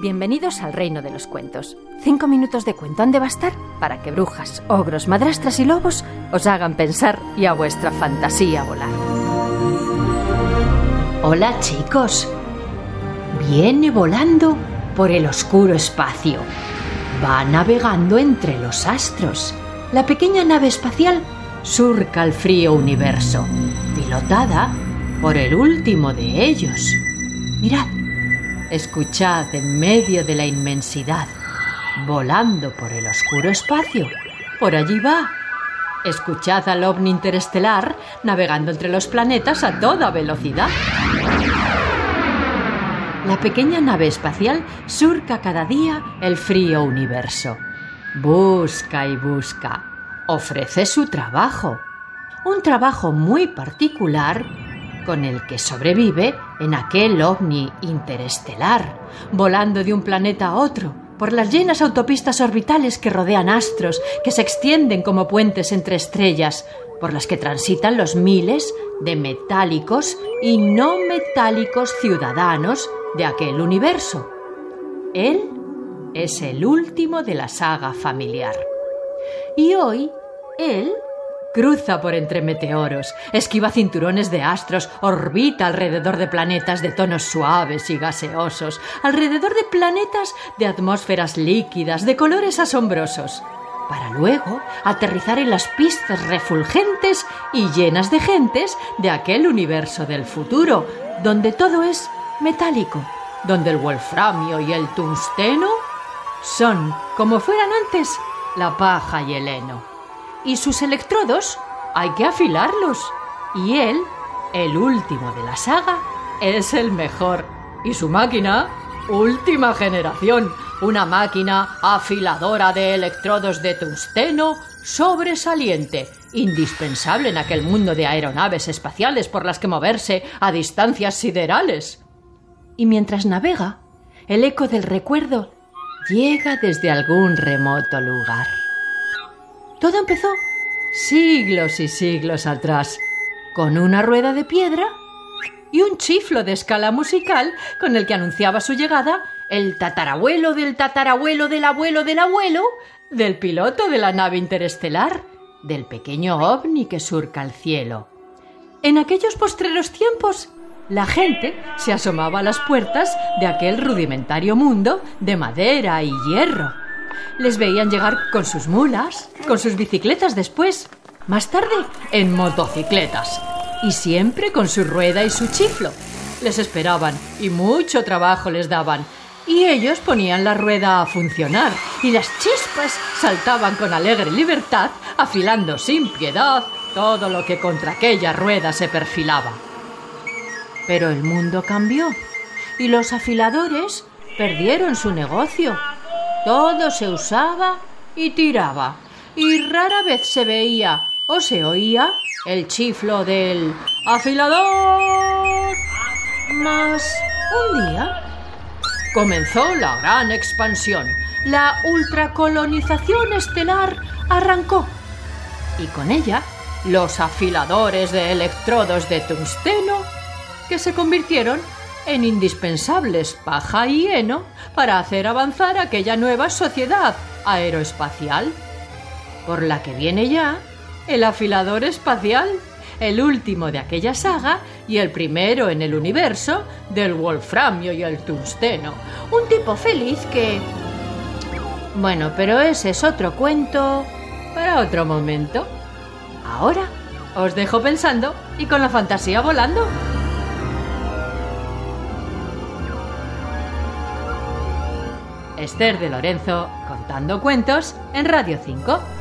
Bienvenidos al reino de los cuentos. Cinco minutos de cuento han de bastar para que brujas, ogros, madrastras y lobos os hagan pensar y a vuestra fantasía volar. Hola chicos. Viene volando por el oscuro espacio. Va navegando entre los astros. La pequeña nave espacial surca el frío universo, pilotada por el último de ellos. Mirad, Escuchad en medio de la inmensidad, volando por el oscuro espacio. Por allí va. Escuchad al ovni interestelar navegando entre los planetas a toda velocidad. La pequeña nave espacial surca cada día el frío universo. Busca y busca. Ofrece su trabajo. Un trabajo muy particular con el que sobrevive en aquel ovni interestelar, volando de un planeta a otro, por las llenas autopistas orbitales que rodean astros, que se extienden como puentes entre estrellas, por las que transitan los miles de metálicos y no metálicos ciudadanos de aquel universo. Él es el último de la saga familiar. Y hoy, él Cruza por entre meteoros, esquiva cinturones de astros, orbita alrededor de planetas de tonos suaves y gaseosos, alrededor de planetas de atmósferas líquidas, de colores asombrosos, para luego aterrizar en las pistas refulgentes y llenas de gentes de aquel universo del futuro, donde todo es metálico, donde el wolframio y el tungsteno son, como fueran antes, la paja y el heno y sus electrodos hay que afilarlos. Y él, el último de la saga, es el mejor. Y su máquina, última generación, una máquina afiladora de electrodos de tungsteno sobresaliente, indispensable en aquel mundo de aeronaves espaciales por las que moverse a distancias siderales. Y mientras navega, el eco del recuerdo llega desde algún remoto lugar. Todo empezó siglos y siglos atrás, con una rueda de piedra y un chiflo de escala musical con el que anunciaba su llegada el tatarabuelo del tatarabuelo del abuelo del abuelo del piloto de la nave interestelar, del pequeño ovni que surca el cielo. En aquellos postreros tiempos, la gente se asomaba a las puertas de aquel rudimentario mundo de madera y hierro les veían llegar con sus mulas, con sus bicicletas después, más tarde en motocicletas, y siempre con su rueda y su chiflo. Les esperaban y mucho trabajo les daban, y ellos ponían la rueda a funcionar, y las chispas saltaban con alegre libertad, afilando sin piedad todo lo que contra aquella rueda se perfilaba. Pero el mundo cambió, y los afiladores perdieron su negocio todo se usaba y tiraba, y rara vez se veía o se oía el chiflo del afilador. Mas un día comenzó la gran expansión. La ultracolonización estelar arrancó y con ella los afiladores de electrodos de tungsteno que se convirtieron en indispensables paja y heno para hacer avanzar aquella nueva sociedad aeroespacial, por la que viene ya el afilador espacial, el último de aquella saga y el primero en el universo del wolframio y el tungsteno. Un tipo feliz que... Bueno, pero ese es otro cuento para otro momento. Ahora os dejo pensando y con la fantasía volando. Esther de Lorenzo contando cuentos en Radio 5.